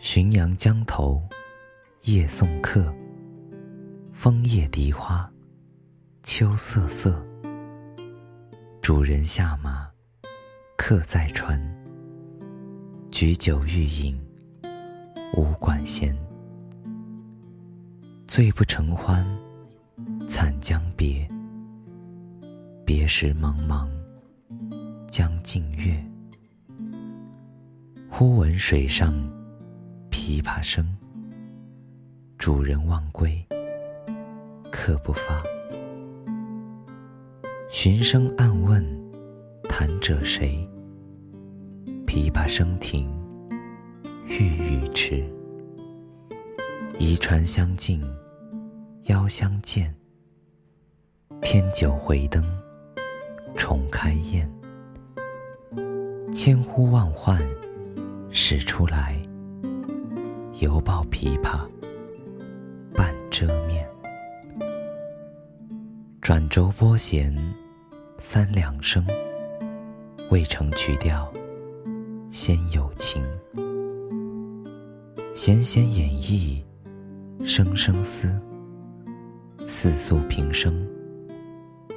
浔阳江头夜送客，枫叶荻花秋瑟瑟。主人下马，客在船。举酒欲饮无管弦，醉不成欢惨将别。别时茫茫江浸月，忽闻水上琵琶声。主人忘归，客不发。寻声暗问弹者谁？琵琶声停欲语迟。移船相近邀相见，添酒回灯。重开宴，千呼万唤始出来，犹抱琵琶半遮面。转轴拨弦三两声，未成曲调先有情。弦弦掩抑声声思，似诉平生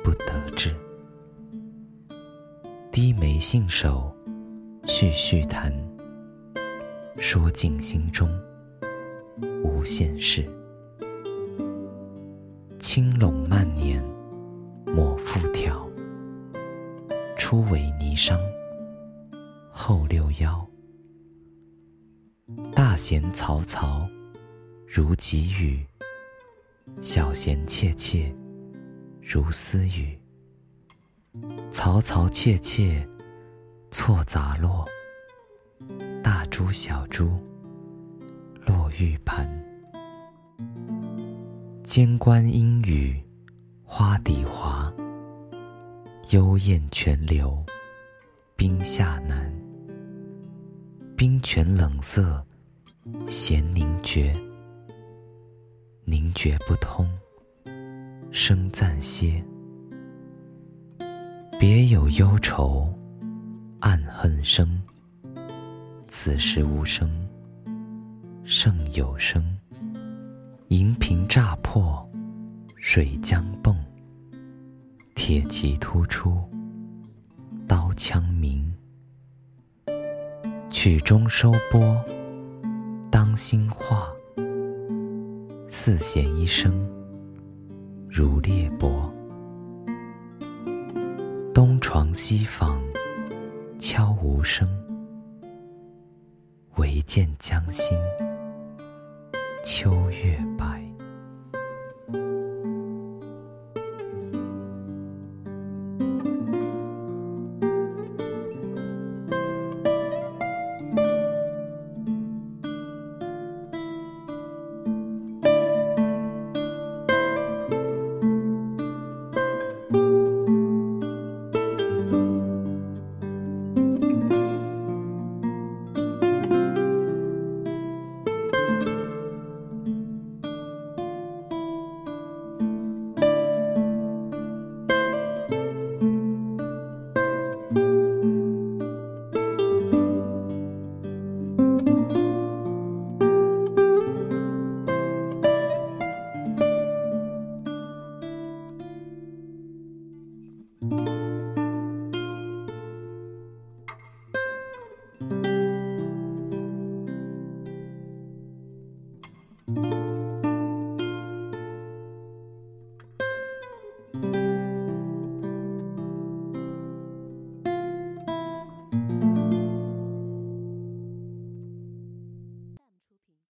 不得志。低眉信手，续续弹，说尽心中无限事。轻拢慢捻抹复挑，初为霓裳后六幺。大弦嘈嘈如急雨，小弦切切如私语。嘈嘈切切，错杂落。大珠小珠，落玉盘。间关莺语，花底滑。幽咽泉流，冰下难。冰泉冷涩，弦凝绝。凝绝不通，声暂歇。别有忧愁，暗恨生。此时无声胜有声。银瓶乍破，水浆迸。铁骑突出，刀枪鸣。曲终收拨，当心画。四弦一声，如裂帛。东床西房，悄无声。唯见江心，秋月白。